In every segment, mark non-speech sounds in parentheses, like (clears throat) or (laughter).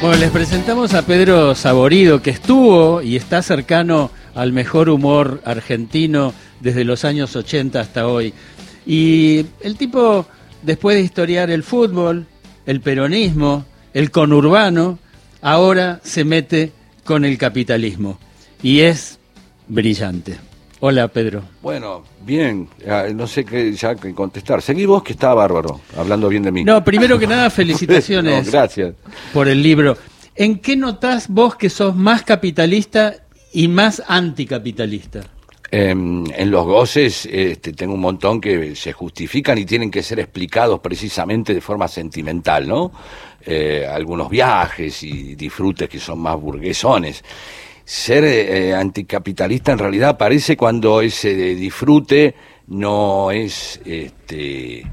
Bueno, les presentamos a Pedro Saborido, que estuvo y está cercano al mejor humor argentino desde los años 80 hasta hoy. Y el tipo, después de historiar el fútbol, el peronismo, el conurbano, ahora se mete con el capitalismo. Y es brillante. Hola, Pedro. Bueno, bien, no sé qué ya que contestar. Seguí vos que está bárbaro, hablando bien de mí. No, primero que (laughs) nada, felicitaciones No, gracias. por el libro. ¿En qué notás vos que sos más capitalista y más anticapitalista? Em, en los goces este, tengo un montón que se justifican y tienen que ser explicados precisamente de forma sentimental, ¿no? Eh, algunos viajes y disfrutes que son más burguesones. Ser eh, anticapitalista en realidad aparece cuando ese disfrute no es este,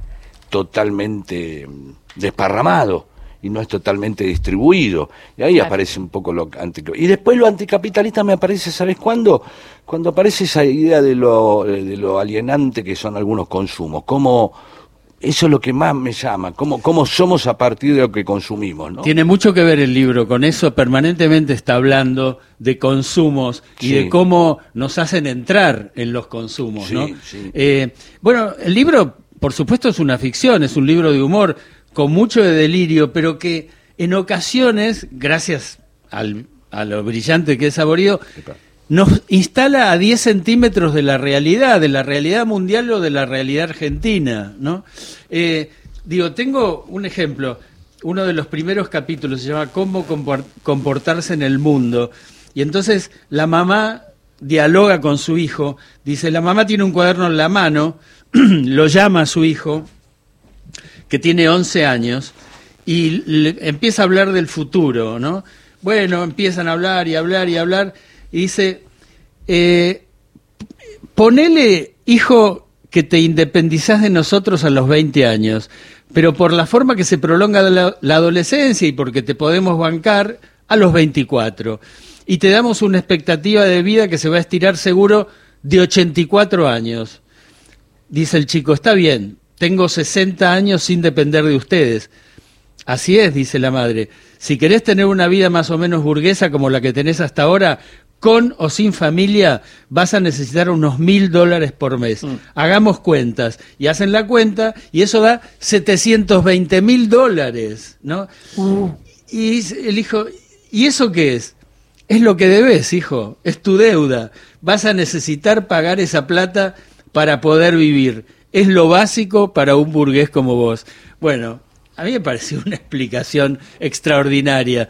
totalmente mm, desparramado y no es totalmente distribuido. Y ahí Claro. aparece un poco lo anticapitalista. Y después lo anticapitalista me aparece, ¿sabes cuándo? Cuando aparece esa idea de lo, eh, de lo alienante que son algunos consumos. Cómo, eso es lo que más me llama, cómo, cómo somos a partir de lo que consumimos, ¿no? Tiene mucho que ver el libro con eso, permanentemente está hablando de consumos y Sí. de cómo nos hacen entrar en los consumos. Sí, ¿no? sí. Eh, bueno, el libro, por supuesto, es una ficción, es un libro de humor con mucho de delirio, pero que en ocasiones, gracias al, a lo brillante que es Saborío. Nos instala a 10 centímetros de la realidad, de la realidad mundial o de la realidad argentina, ¿no? Eh, digo, tengo un ejemplo. Uno de los primeros capítulos se llama Cómo compor- comportarse en el mundo. Y entonces la mamá dialoga con su hijo. Dice, la mamá tiene un cuaderno en la mano, (clears throat) lo llama a su hijo, que tiene 11 años, y empieza a hablar del futuro, ¿no? Bueno, empiezan a hablar y hablar y hablar, y dice, eh, ponele, hijo, que te independizás de nosotros a los 20 años, pero por la forma que se prolonga la, la adolescencia y porque te podemos bancar a los 24. Y te damos una expectativa de vida que se va a estirar seguro de 84 años. Dice el chico, está bien, tengo 60 años sin depender de ustedes. Así es, dice la madre. Si querés tener una vida más o menos burguesa como la que tenés hasta ahora, con o sin familia, vas a necesitar unos mil dólares por mes. Hagamos cuentas. Y hacen la cuenta y eso da 720 mil dólares, ¿no? Y dice el hijo, ¿y eso qué es? Es lo que debes, hijo, es tu deuda. Vas a necesitar pagar esa plata para poder vivir. Es lo básico para un burgués como vos. Bueno, a mí me (laughs) pareció una explicación extraordinaria.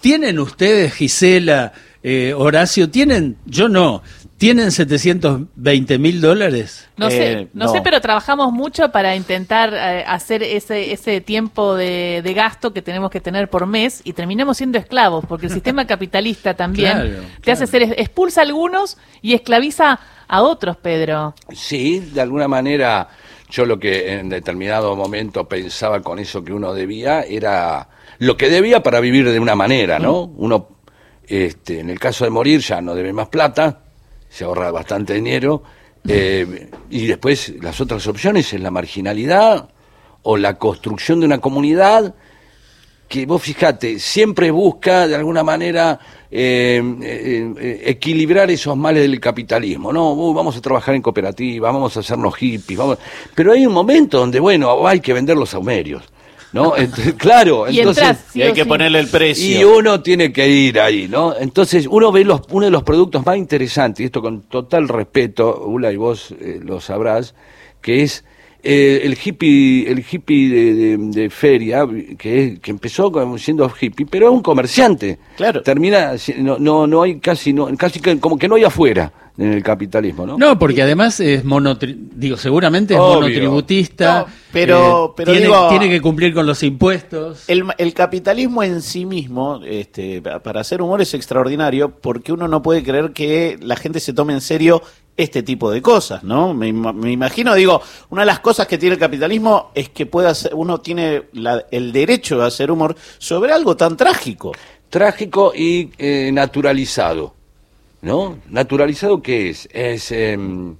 ¿Tienen ustedes, Gisela, eh, Horacio, tienen, yo no, tienen 720 mil dólares? No sé, Eh, no, no. sé, pero trabajamos mucho para intentar eh, hacer ese, ese tiempo de, de gasto que tenemos que tener por mes y terminamos siendo esclavos, porque el sistema (laughs) capitalista también Claro, te hace ser, expulsa a algunos y esclaviza a otros, Pedro. Sí, de alguna manera yo lo que en determinado momento pensaba con eso que uno debía era lo que debía para vivir de una manera, ¿no? Uno, este, en el caso de morir ya no debe más plata, se ahorra bastante dinero, eh, y después las otras opciones es la marginalidad o la construcción de una comunidad que vos fijate, siempre busca de alguna manera eh, eh, equilibrar esos males del capitalismo, ¿no? Uh, vamos a trabajar en cooperativa, vamos a hacernos hippies, vamos... pero hay un momento donde, bueno, hay que vender los saumerios, ¿no? Entonces, (laughs) claro, Y entonces... entras, sí y hay que sí. ponerle el Y precio. uno tiene que ir ahí, ¿no? Entonces, uno ve los, uno de los productos más interesantes, y esto con total respeto, Ula, y vos eh, lo sabrás, que es eh, el hippie, el hippie de, de- de feria, que, es- que empezó como siendo hippie, pero es un comerciante. Claro. Termina, no, no, no hay casi, no, casi que, como que no hay afuera en el capitalismo, ¿no? No, porque además es monotri digo, seguramente es Obvio. monotributista, No, pero- eh, pero tiene, digo- tiene que cumplir con los impuestos. El, el capitalismo en sí mismo, este, pa- para hacer humor es extraordinario porque uno no puede creer que la gente se tome en serio este tipo de cosas, ¿no? Me, ima- me imagino, digo, una de las cosas que tiene el capitalismo es que puede hacer, uno tiene la- el derecho de hacer humor sobre algo tan trágico. trágico y eh, naturalizado. ¿No? ¿Naturalizado qué es? Es em,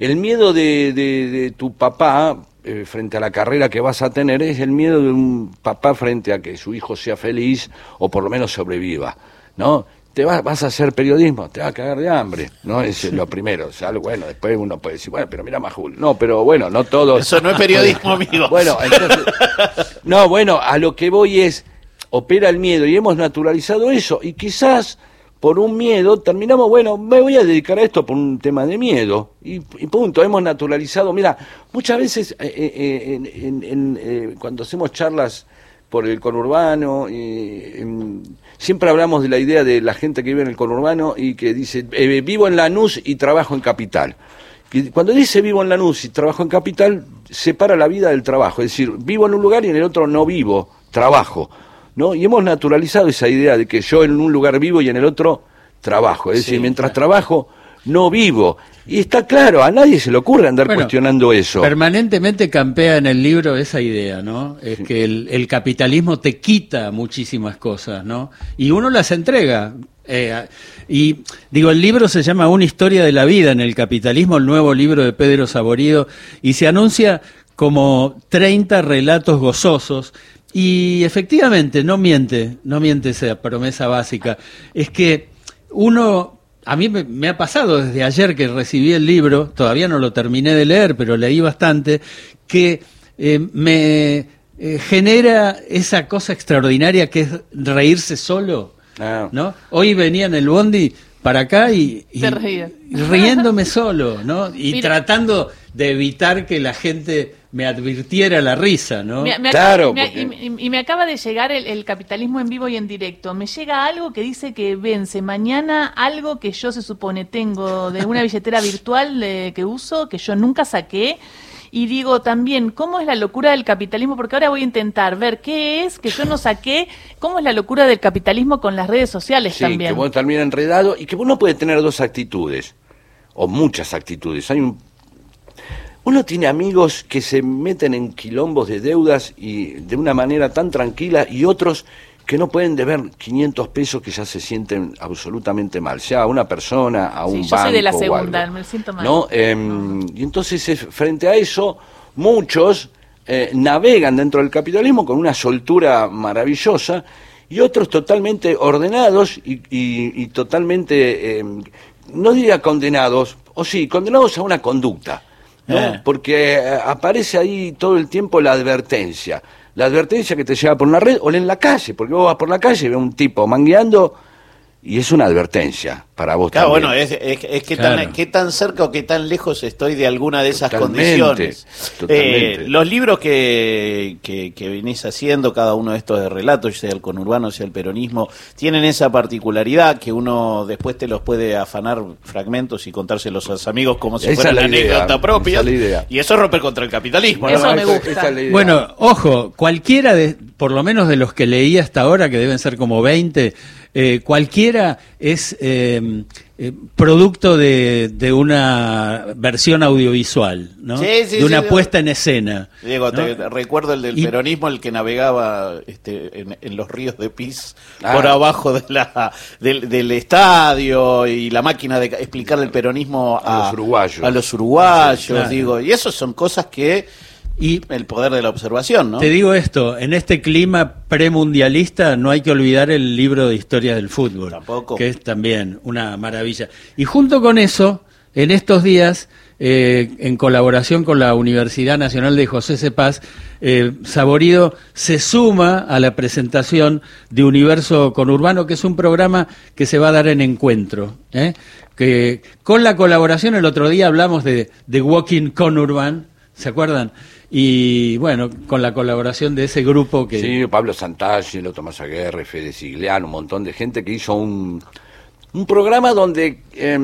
el miedo de tu papá eh, frente a la carrera que vas a tener es el miedo de un papá frente a que su hijo sea feliz o por lo menos sobreviva, ¿no? Te vas, vas a hacer periodismo, te vas a cagar de hambre, ¿no? Es lo primero. Sea, bueno, después uno puede decir, bueno, pero mira Majul. No, pero bueno, no todo. (laughs) Eso no es periodismo, (laughs) amigo. Bueno, entonces, no, bueno, a lo que voy es, opera el miedo y hemos naturalizado eso y quizás por un miedo terminamos, bueno, me voy a dedicar a esto por un tema de miedo y, y punto, hemos naturalizado, mira, muchas veces eh, eh, en- en- en, eh, cuando hacemos charlas por el conurbano, eh, em, siempre hablamos de la idea de la gente que vive en el conurbano y que dice, eh, vivo en Lanús y trabajo en Capital. Y cuando dice vivo en Lanús y trabajo en Capital, separa la vida del trabajo. Es decir, vivo en un lugar y en el otro no vivo, trabajo. ¿no? Y hemos naturalizado esa idea de que yo en un lugar vivo y en el otro trabajo. Es Sí, decir, mientras trabajo, no vivo. Y está claro, a nadie se le ocurre andar Bueno, cuestionando eso. Permanentemente campea en el libro esa idea, ¿no? Es que el, el capitalismo te quita muchísimas cosas, ¿no? Y uno las entrega. Eh, y digo, el libro se llama Una historia de la vida en el capitalismo, el nuevo libro de Pedro Saborido, y se anuncia como 30 relatos gozosos. Y efectivamente, no miente, no miente esa promesa básica. Es que uno a mí me, me ha pasado desde ayer que recibí el libro, todavía no lo terminé de leer, pero leí bastante, que eh, me eh, genera esa cosa extraordinaria que es reírse solo. Ah. ¿no? Hoy venía en el bondi para acá y, y- riéndome solo, ¿no? Y Mira. tratando de evitar que la gente me advirtiera la risa, ¿no? Me- me Claro, acaba- me- porque- y, me- y me acaba de llegar el, el capitalismo en vivo y en directo. Me llega algo que dice que vence mañana algo que yo se supone tengo de una billetera virtual eh, que uso, que yo nunca saqué. Y digo también, ¿cómo es la locura del capitalismo? Porque ahora voy a intentar ver qué es que yo no saqué, cómo es la locura del capitalismo con las redes sociales Sí, también. que uno termina enredado y que uno puede tener dos actitudes, o muchas actitudes. Hay un... Uno tiene amigos que se meten en quilombos de deudas y de una manera tan tranquila y otros que no pueden deber 500 pesos que ya se sienten absolutamente mal, sea a una persona, a un Sí, yo soy de la banco segunda, me siento mal. ¿No? Em, Y entonces, es- frente a eso, muchos eh, navegan dentro del capitalismo con una soltura maravillosa y otros totalmente ordenados y, y- y totalmente, em, no diría condenados, o sí, condenados a una conducta. ¿No? Eh. Porque eh, aparece ahí todo el tiempo la advertencia. La advertencia que te lleva por una red o en la calle, porque vos vas por la calle y ves un tipo mangueando y es una advertencia para vos Claro, también. bueno, es, es, es que Claro. tan, qué tan cerca o qué tan lejos estoy de alguna de esas Totalmente, condiciones. totalmente. Eh, los libros que, que, que venís haciendo, cada uno de estos de relatos, sea el conurbano, sea el peronismo, tienen esa particularidad que uno después te los puede afanar fragmentos y contárselos a los amigos como si Esa fuera es la una idea, anécdota propia. esa es la idea. Y eso rompe contra el capitalismo. ¿no? Eso me esa- gusta. esa es la idea. Bueno, ojo, cualquiera de, por lo menos de los que leí hasta ahora, que deben ser como 20, eh, cualquiera es eh, eh, producto de, de una versión audiovisual, ¿no? Sí, sí, de una sí, puesta en escena. Diego, ¿no? te recuerdo el del Y- peronismo, el que navegaba este, en, en los ríos de Pis Ah. por abajo de la, del, del estadio y la máquina de explicar el peronismo A los uruguayos. a los uruguayos, Claro. digo, y eso son cosas que Y el poder de la observación, ¿no? te digo esto, en este clima premundialista no hay que olvidar el libro de historia del fútbol, Tampoco. que es también una maravilla. Y junto con eso, en estos días, eh, en colaboración con la Universidad Nacional de José Cepaz, eh, Saborido se suma a la presentación de Universo Conurbano, que es un programa que se va a dar en encuentro. ¿eh? Que con la colaboración, el otro día hablamos de, de Walking Conurban, ¿se acuerdan? Y bueno, con la colaboración de ese grupo que... Sí, Pablo Santagelo, Tomás Aguerre, Fede Sigliano, un montón de gente que hizo un, un programa donde eh,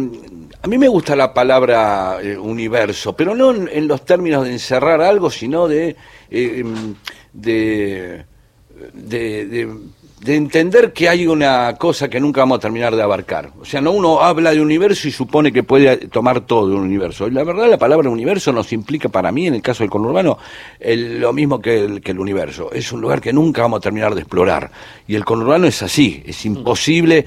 a mí me gusta la palabra eh, universo, pero no en, los términos de encerrar algo, sino de, eh, em, de, de- de entender que hay una cosa que nunca vamos a terminar de abarcar. O sea, no uno habla de universo y supone que puede tomar todo un universo. Y la verdad, la palabra universo nos implica para mí, en el caso del conurbano, el- lo mismo que el, que el universo. Es un lugar que nunca vamos a terminar de explorar. Y el conurbano es así, es imposible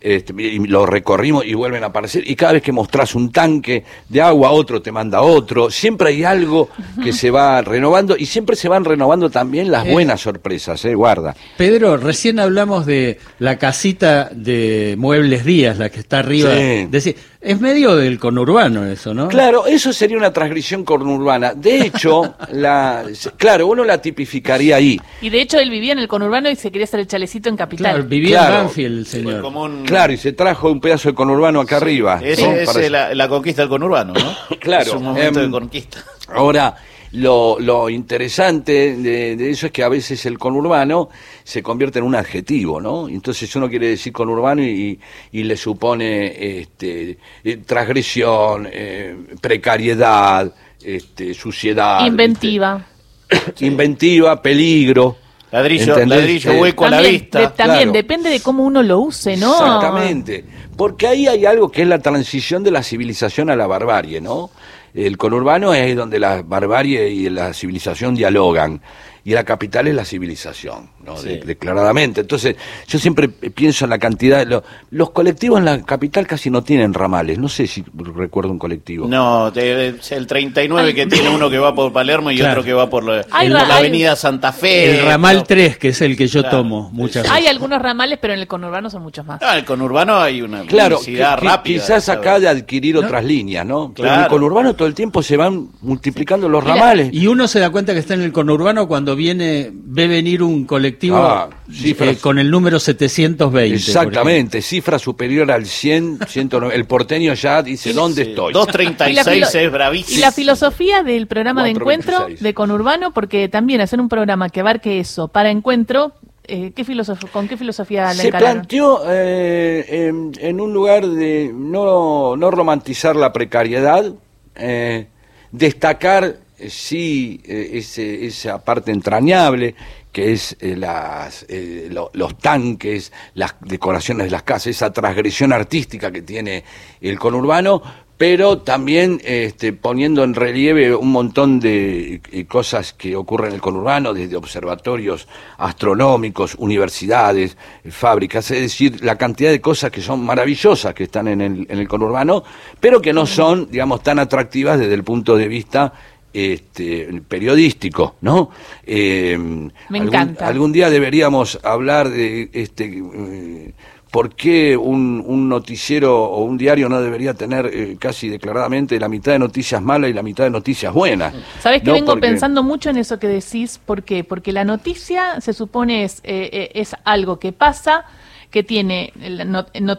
este, y lo recorrimos y vuelven a aparecer. Y cada vez que mostrás un tanque de agua, otro te manda otro. Siempre hay algo que se va renovando y siempre se van renovando también las Eh. buenas sorpresas, ¿eh? Guarda. Pedro, recién hablamos de la casita de Muebles Díaz, la que está arriba. Sí. Decir, es medio del conurbano eso, ¿no? Claro, eso sería una transgresión conurbana. De hecho, (laughs) la, claro, uno la tipificaría ahí. Y de hecho él vivía en el conurbano y se quería hacer el chalecito en Capital. Claro, vivía Claro. en Banfield el señor. como un- Claro, y se trajo un pedazo de conurbano acá arriba. ¿no? es Para- eh, la, la conquista del conurbano, ¿no? (coughs) Claro, Es un momento em, de conquista. Ahora, lo, lo interesante de, de eso es que a veces el conurbano se convierte en un adjetivo, ¿no? Entonces uno quiere decir conurbano y, y le supone este, eh, transgresión, eh, precariedad, este, suciedad. Inventiva. (coughs) Inventiva, peligro. Ladrillo, ¿entendés? ladrillo Eh, hueco a la También, vista. de- también claro. depende de cómo uno lo use, ¿no? Exactamente. Porque ahí hay algo que es la transición de la civilización a la barbarie, ¿no? El conurbano es donde la barbarie y la civilización dialogan. Y la capital es la civilización, ¿no? Sí. De- declaradamente. Entonces, yo siempre pienso en la cantidad. de lo- los colectivos en la capital casi no tienen ramales. No sé si recuerdo un colectivo. No, te- el 39 que tiene uno que va por Palermo y Claro. otro que va por la, Hay por ra- la hay- avenida Santa Fe. El ramal ¿no? 3, que es el que yo Claro. tomo muchas Hay veces. algunos ramales, pero en el conurbano son muchos más. Ah, el conurbano hay una Claro, velocidad qui- rápida. quizás ¿sabes? acá de adquirir otras líneas, ¿no? Pero en el Claro. conurbano todo el tiempo se van multiplicando los ramales. Y uno se da cuenta que está en el conurbano cuando viene ve venir un colectivo Ah, eh, con el número 720. por Exactamente, cifra superior al 100, 109. El porteño ya dice, ¿dónde Sí, estoy? Y la 236 filo- es bravísimo. Y la filosofía del programa de encuentro 426. de Conurbano, porque también hacer un programa que abarque eso para encuentro, eh, ¿qué filosof- ¿con qué filosofía la Se encararon? planteó eh, en, en un lugar de no, no romantizar la precariedad, eh, destacar sí eh, esa parte entrañable que es eh, eh, lo- los tanques, las decoraciones de las casas, esa transgresión artística que tiene el conurbano, pero también este, poniendo en relieve un montón de cosas que ocurren en el conurbano, desde observatorios astronómicos, universidades, fábricas, es decir, la cantidad de cosas que son maravillosas que están en el, en el conurbano, pero que no son, digamos, tan atractivas desde el punto de vista este, periodístico, ¿no? Eh, Me algún- encanta. Algún día deberíamos hablar de este eh, por qué un, un noticiero o un diario no debería tener eh, casi declaradamente la mitad de noticias malas y la mitad de noticias buenas. Sabes que ¿no? vengo Porque- pensando mucho en eso que decís, ¿por qué? Porque la noticia se supone es, eh, es algo que pasa, que tiene,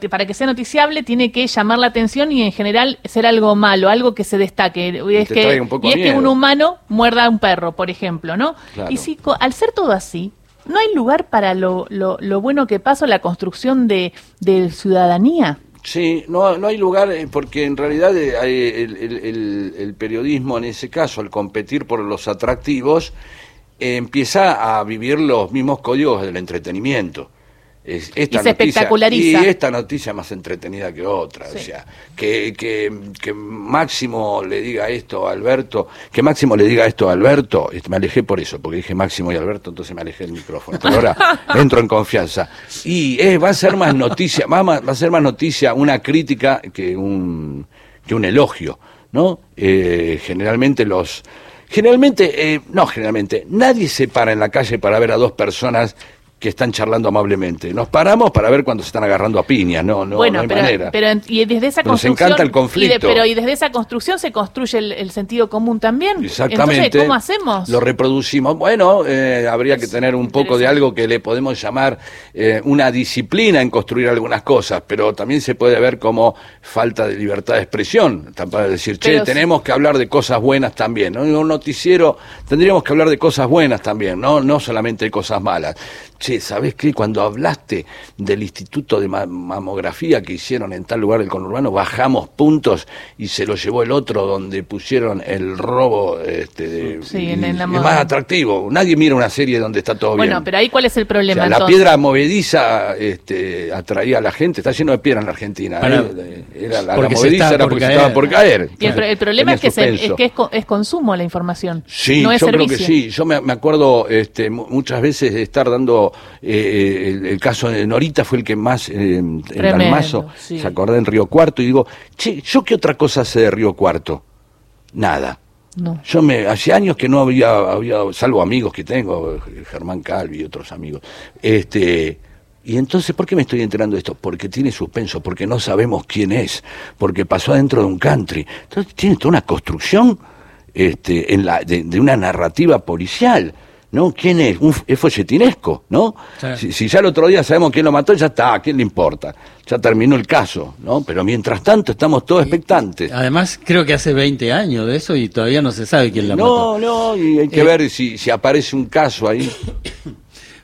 para que sea noticiable, tiene que llamar la atención y en general ser algo malo, algo que se destaque. Y es, te que, un poco y es de que un miedo. humano muerda a un perro, por ejemplo, ¿no? Claro. Y si al ser todo así, ¿no hay lugar para lo, lo, lo bueno que pasa, la construcción de, de ciudadanía? Sí, no, no hay lugar, eh, porque en realidad eh, hay el, el- el- el periodismo en ese caso, al competir por los atractivos, eh, empieza a vivir los mismos códigos del entretenimiento. Es- esta Y se espectaculariza. Y esta noticia más entretenida que otra. O sea, que, que, que Máximo le diga esto a Alberto, que Máximo le diga esto a Alberto, este, me alejé por eso, porque dije Máximo y Alberto, entonces me alejé del micrófono. Pero ahora (laughs) entro en confianza. Y va a ser más noticia, va, a ma- va a ser más noticia una crítica que un, que un elogio, ¿no? Eh, generalmente los... Generalmente, eh, no generalmente, nadie se para en la calle para ver a dos personas que están charlando amablemente. Nos paramos para ver cuando se están agarrando a piñas, no, no, bueno, no hay pero, manera. pero y desde esa Nos construcción encanta el y de- conflicto. pero y desde esa construcción se construye el, el sentido común también. Exactamente. Entonces, ¿cómo hacemos? Lo reproducimos. Bueno, eh, habría que tener un poco de algo que le podemos llamar eh, una disciplina en construir algunas cosas, pero también se puede ver como falta de libertad de expresión. Para decir, che, Pero tenemos que hablar de cosas buenas también. ¿no? En un noticiero tendríamos que hablar de cosas buenas también, no, no solamente de cosas malas. Che, ¿sabés qué? Cuando hablaste del instituto de ma- mamografía que hicieron en tal lugar del conurbano, bajamos puntos y se lo llevó el otro donde pusieron el robo este, de, Sí, en- en la es moda. más atractivo. Nadie mira una serie donde está todo bueno, bien. pero ahí cuál es el O problema sea, la piedra movediza este, atraía a la gente. Está lleno de piedra en la Argentina. Para- ¿eh? Era la, la movediza era por porque se estaba por caer. Y el, pro- el problema es que, se- es que es, co- es consumo la información. Sí, no es yo creo que sí. Yo me, me acuerdo este, mu- muchas veces de estar dando eh, el, el caso de Norita fue el que más, eh, en Dalmazo, sí. se acordó en Río Cuarto, y digo, che, ¿yo qué otra cosa sé de Río Cuarto? Nada. No. Yo me, hace años que no había, había, salvo amigos que tengo, Germán Calvi y otros amigos, este, y entonces, ¿por qué me estoy enterando de esto? Porque tiene suspenso, porque no sabemos quién es, porque pasó adentro de un country. Entonces tiene toda una construcción, este, en la, de, de una narrativa policial. ¿No? ¿Quién es? Es folletinesco, ¿no? Sí. Si, si ya el otro día sabemos quién lo mató, ya está, ¿a quién le importa? Ya terminó el caso, ¿no? Pero mientras tanto estamos todos expectantes. Además, creo que hace 20 años de eso y todavía no se sabe quién la mató. No, no, y hay que Eh, ver si, si aparece un caso ahí. (coughs)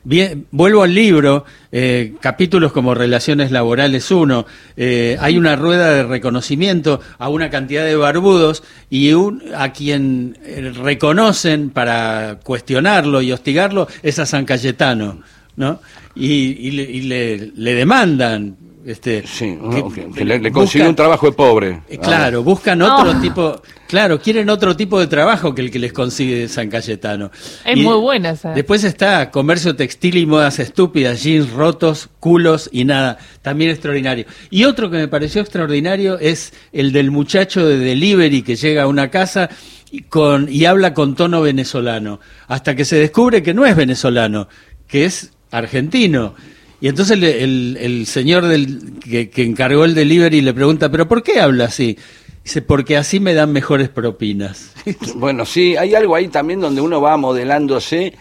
Bien, vuelvo al libro, eh, capítulos como Relaciones Laborales 1, eh, hay una rueda de reconocimiento a una cantidad de barbudos y un, a quien eh, reconocen para cuestionarlo y hostigarlo es a San Cayetano, ¿no? Y, y le, y le- le demandan. Este, Sí, que- no, que, que le, le consiguió un trabajo de pobre. eh, Claro, buscan otro No. tipo, claro, quieren otro tipo de trabajo que el que les consigue San Cayetano. Es Y muy buena esa. Después está comercio textil y modas estúpidas, jeans rotos, culos y nada, también extraordinario. Y otro que me pareció extraordinario es el del muchacho de delivery que llega a una casa y, con, y habla con tono venezolano, hasta que se descubre que no es venezolano, que es argentino. Y entonces le- el, el señor del, que, que encargó el delivery le pregunta, ¿pero por qué habla así? Dice, porque así me dan mejores propinas. (laughs) Bueno, sí, hay algo ahí también donde uno va modelándose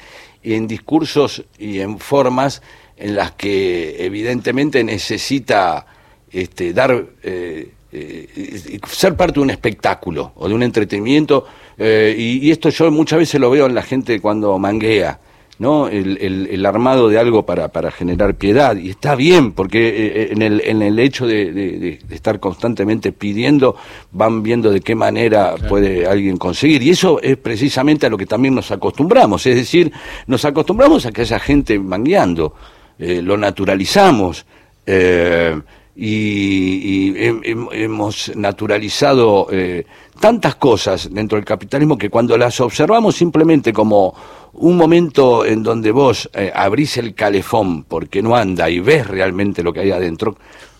en discursos y en formas en las que evidentemente necesita este, dar, eh, eh, ser parte de un espectáculo o de un entretenimiento. eh, y, y esto yo muchas veces lo veo en la gente cuando manguea. ¿No? El, el- el armado de algo para, para generar piedad. Y está bien, porque eh, en, el, en el hecho de, de- de- de estar constantemente pidiendo, van viendo de qué manera puede alguien conseguir. Y eso es precisamente a lo que también nos acostumbramos. Es decir, nos acostumbramos a que haya gente mangueando, eh, lo naturalizamos. eh, y, y hem- hem- hemos naturalizado eh, tantas cosas dentro del capitalismo que cuando las observamos simplemente como un momento en donde vos eh, abrís el calefón porque no anda y ves realmente lo que hay adentro,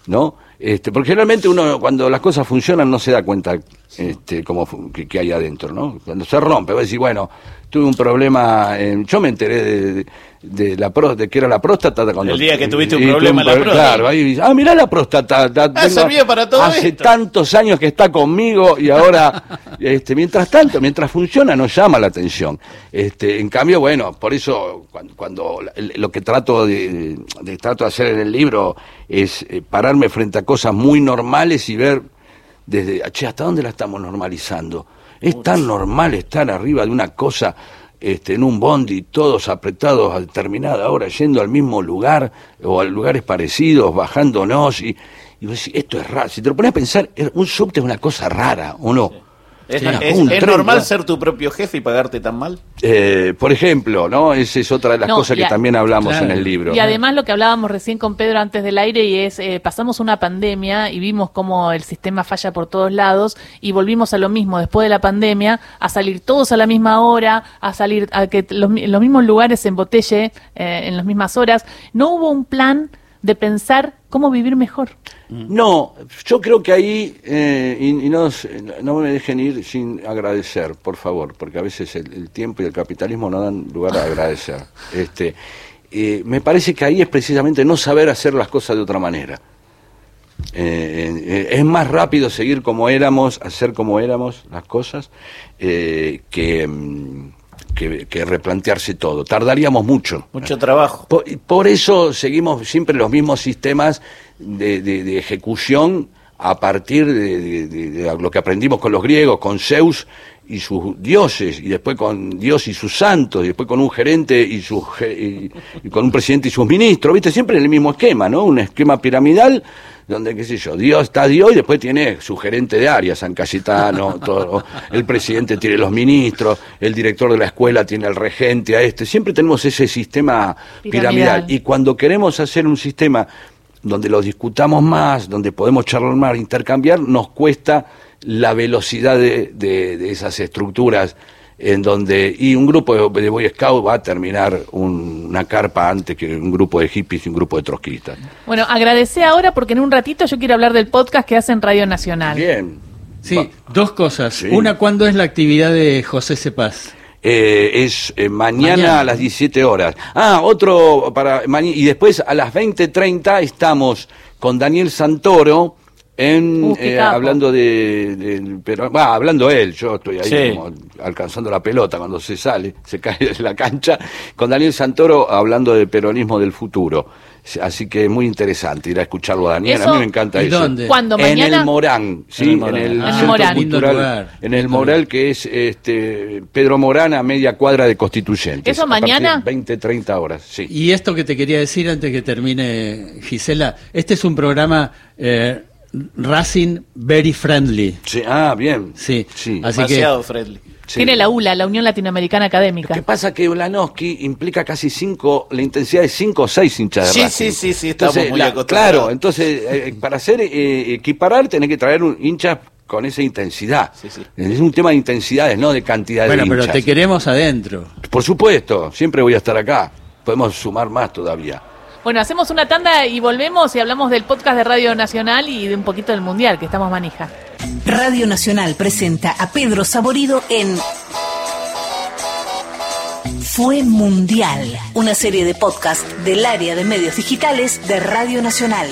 ¿no? Este, porque generalmente uno cuando las cosas funcionan no se da cuenta este, cómo fu- que, que hay adentro, ¿no? Cuando se rompe, vos decís, bueno, tuve un problema, eh, yo me enteré de, de- de la pro- de que era la próstata cuando El día que tuviste un y problema la próstata. Claro, ahí, ah, mirá la próstata, la tengo servía para todo hace esto. tantos años que está conmigo y ahora, (laughs) este, mientras tanto, mientras funciona, no llama la atención. Este, en cambio, bueno, por eso cuando, lo que trato de, de- trato de hacer en el libro es eh, pararme frente a cosas muy normales y ver desde, che, ¿hasta dónde la estamos normalizando? Es tan normal estar arriba de una cosa este, en un bondi, todos apretados a determinada hora, yendo al mismo lugar o a lugares parecidos, bajándonos. Y, y vos decís, esto es raro. Si te lo pones a pensar, un subte es una cosa rara, ¿o no? ¿Es, Sí. es- Un es tren, normal ¿no? ser tu propio jefe y pagarte tan mal? Eh, por ejemplo, ¿no? Esa es otra de las No, cosas que a- también hablamos Claro. en el libro. Y además lo que hablábamos recién con Pedro antes del aire y es, eh, pasamos una pandemia y vimos cómo el sistema falla por todos lados y volvimos a lo mismo después de la pandemia, a salir todos a la misma hora, a salir a que los, los mismos lugares se embotelle eh, en las mismas horas. No hubo un plan de pensar cómo vivir mejor. No, yo creo que ahí, eh, y, y no, no me dejen ir sin agradecer, por favor, porque a veces el, el tiempo y el capitalismo no dan lugar a agradecer. (laughs) Este, eh, me parece que ahí es precisamente no saber hacer las cosas de otra manera. Eh, eh, es más rápido seguir como éramos, hacer como éramos las cosas, que, mm, que, que replantearse todo. Tardaríamos mucho. Mucho trabajo. Por, por eso seguimos siempre los mismos sistemas de, de- de ejecución a partir de, de- de- de lo que aprendimos con los griegos, con Zeus y sus dioses, y después con Dios y sus santos, y después con un gerente y, sus y, y con un presidente y sus ministros, ¿viste? Siempre en el mismo esquema, ¿no? Un esquema piramidal donde, qué sé yo, Dios está Dios y después tiene su gerente de área, San Cayetano, (laughs) todo, el presidente tiene los ministros, el director de la escuela tiene al regente, a este. Siempre tenemos ese sistema piramidal. Piramidal. Y cuando queremos hacer un sistema donde lo discutamos más, donde podemos charlar más, intercambiar, nos cuesta la velocidad de, de- de esas estructuras en donde y un grupo de, Boy Scout va a terminar un- una carpa antes que un grupo de hippies y un grupo de trotskistas. Bueno, agradecé ahora porque en un ratito yo quiero hablar del podcast que hacen Radio Nacional. Bien. Sí, Va- dos cosas. Sí. Una, ¿cuándo es la actividad de José Cepaz? Eh, es eh, mañana, Mañana. a las 17 horas. Ah, otro para mañana. Y después a las 20.30 estamos con Daniel Santoro en Uh, eh, hablando de, del pero va hablando él yo estoy ahí Sí. como alcanzando la pelota cuando se sale se (laughs) cae de la cancha con Daniel Santoro hablando del peronismo del futuro así que es muy interesante ir a escucharlo a Daniel a mí me encanta ¿Y eso dónde? ¿Cuándo? en el Morán, sí, En el Morán. En el Centro Morán. Cultural, lugar. en el Moral que es este Pedro Morán a media cuadra de Constituyentes. ¿Eso mañana? 20, 30 horas, sí. Y esto que te quería decir antes que termine, Gisela, este es un programa eh, Racing Very Friendly. Sí, Ah, bien. Sí, sí. así que Demasiado friendly. sí. Tiene la ULA, la Unión Latinoamericana Lo que Académica. pasa que Ulanowski implica casi cinco, la intensidad de cinco o seis hinchas de Sí, Racing. sí, sí, sí, estamos Entonces, muy la-. Claro, entonces eh, para hacer eh, equiparar tenés que traer un hincha con esa intensidad. Sí, sí. Es un tema de intensidades, no de cantidad bueno, de pero hinchas. te queremos adentro. Por supuesto, siempre voy a estar acá. Podemos sumar más todavía. Bueno, hacemos una tanda y volvemos y hablamos del podcast de Radio Nacional y de un poquito del Mundial, que estamos manija. Radio Nacional presenta a Pedro Saborido en Fue Mundial, una serie de podcast del área de medios digitales de Radio Nacional.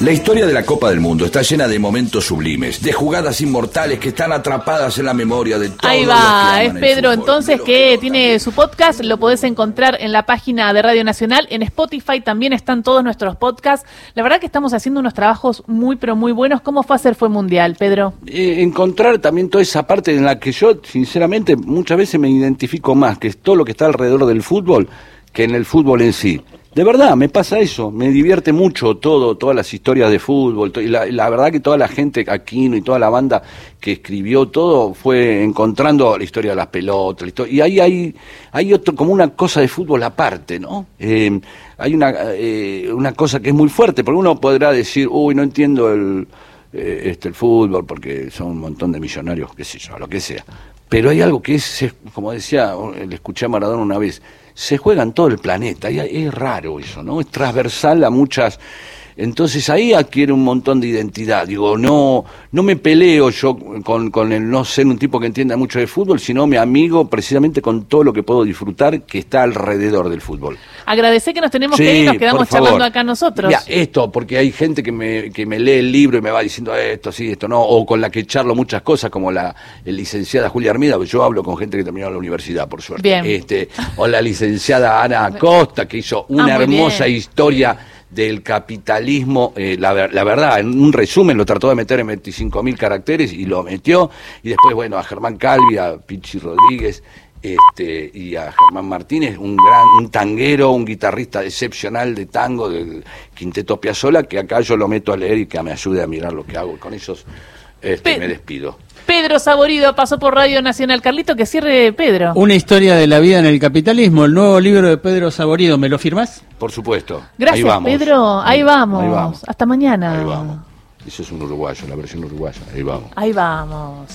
La historia de la Copa del Mundo está llena de momentos sublimes, de jugadas inmortales que están atrapadas en la memoria de todos Ahí los que va, aman es el Pedro fútbol, entonces que tiene también. su podcast, lo podés encontrar en la página de Radio Nacional, en Spotify también están todos nuestros podcasts. La verdad que estamos haciendo unos trabajos muy pero muy buenos. ¿Cómo fue hacer Fue Mundial, Pedro? Eh, encontrar también toda esa parte en la que yo, sinceramente, muchas veces me identifico más, que es todo lo que está alrededor del fútbol, que en el fútbol en sí. De verdad, me pasa eso, me divierte mucho todo, todas las historias de fútbol, y la, la verdad que toda la gente, Aquino y toda la banda que escribió todo, fue encontrando la historia de las pelotas, y ahí hay, hay otro, como una cosa de fútbol aparte, ¿no? Eh, hay una, eh, una cosa que es muy fuerte, porque uno podrá decir, uy, no entiendo el, eh, este, el fútbol porque son un montón de millonarios, qué sé yo, lo que sea. Pero hay algo que es, es, como decía, le escuché a Maradona una vez, se juega en todo el planeta, y es raro eso, ¿no? Es transversal a muchas... Entonces ahí adquiere un montón de identidad. Digo, no, no me peleo yo con, con el no ser un tipo que entienda mucho de fútbol, sino me amigo precisamente con todo lo que puedo disfrutar que está alrededor del fútbol. Agradecé que nos tenemos que ir y nos quedamos charlando acá nosotros. Mira, esto, porque hay gente que me, que me lee el libro y me va diciendo esto, sí, esto no, o con la que charlo muchas cosas, como la licenciada Julia Armida, yo hablo con gente que terminó la universidad, por suerte. Bien. Este, o la licenciada Ana (laughs) Acosta, que hizo una Ah, hermosa bien. historia del capitalismo, eh, la, la verdad, en un resumen lo trató de meter en 25 mil caracteres y lo metió, y después, bueno, a Germán Calvi, a Pichi Rodríguez, este, y a Germán Martínez, un gran, un tanguero, un guitarrista excepcional de tango del Quinteto Piazzolla, que acá yo lo meto a leer y que me ayude a mirar lo que hago, con esos este, me despido. Pedro Saborido pasó por Radio Nacional. Carlito, que cierre Pedro. Una historia de la vida en el capitalismo, el nuevo libro de Pedro Saborido, ¿me lo firmás? Por supuesto. Gracias, Ahí vamos. Pedro. Ahí vamos. Ahí vamos. Hasta mañana. Ahí vamos. Eso es un uruguayo, la versión uruguaya. Ahí vamos. Ahí vamos.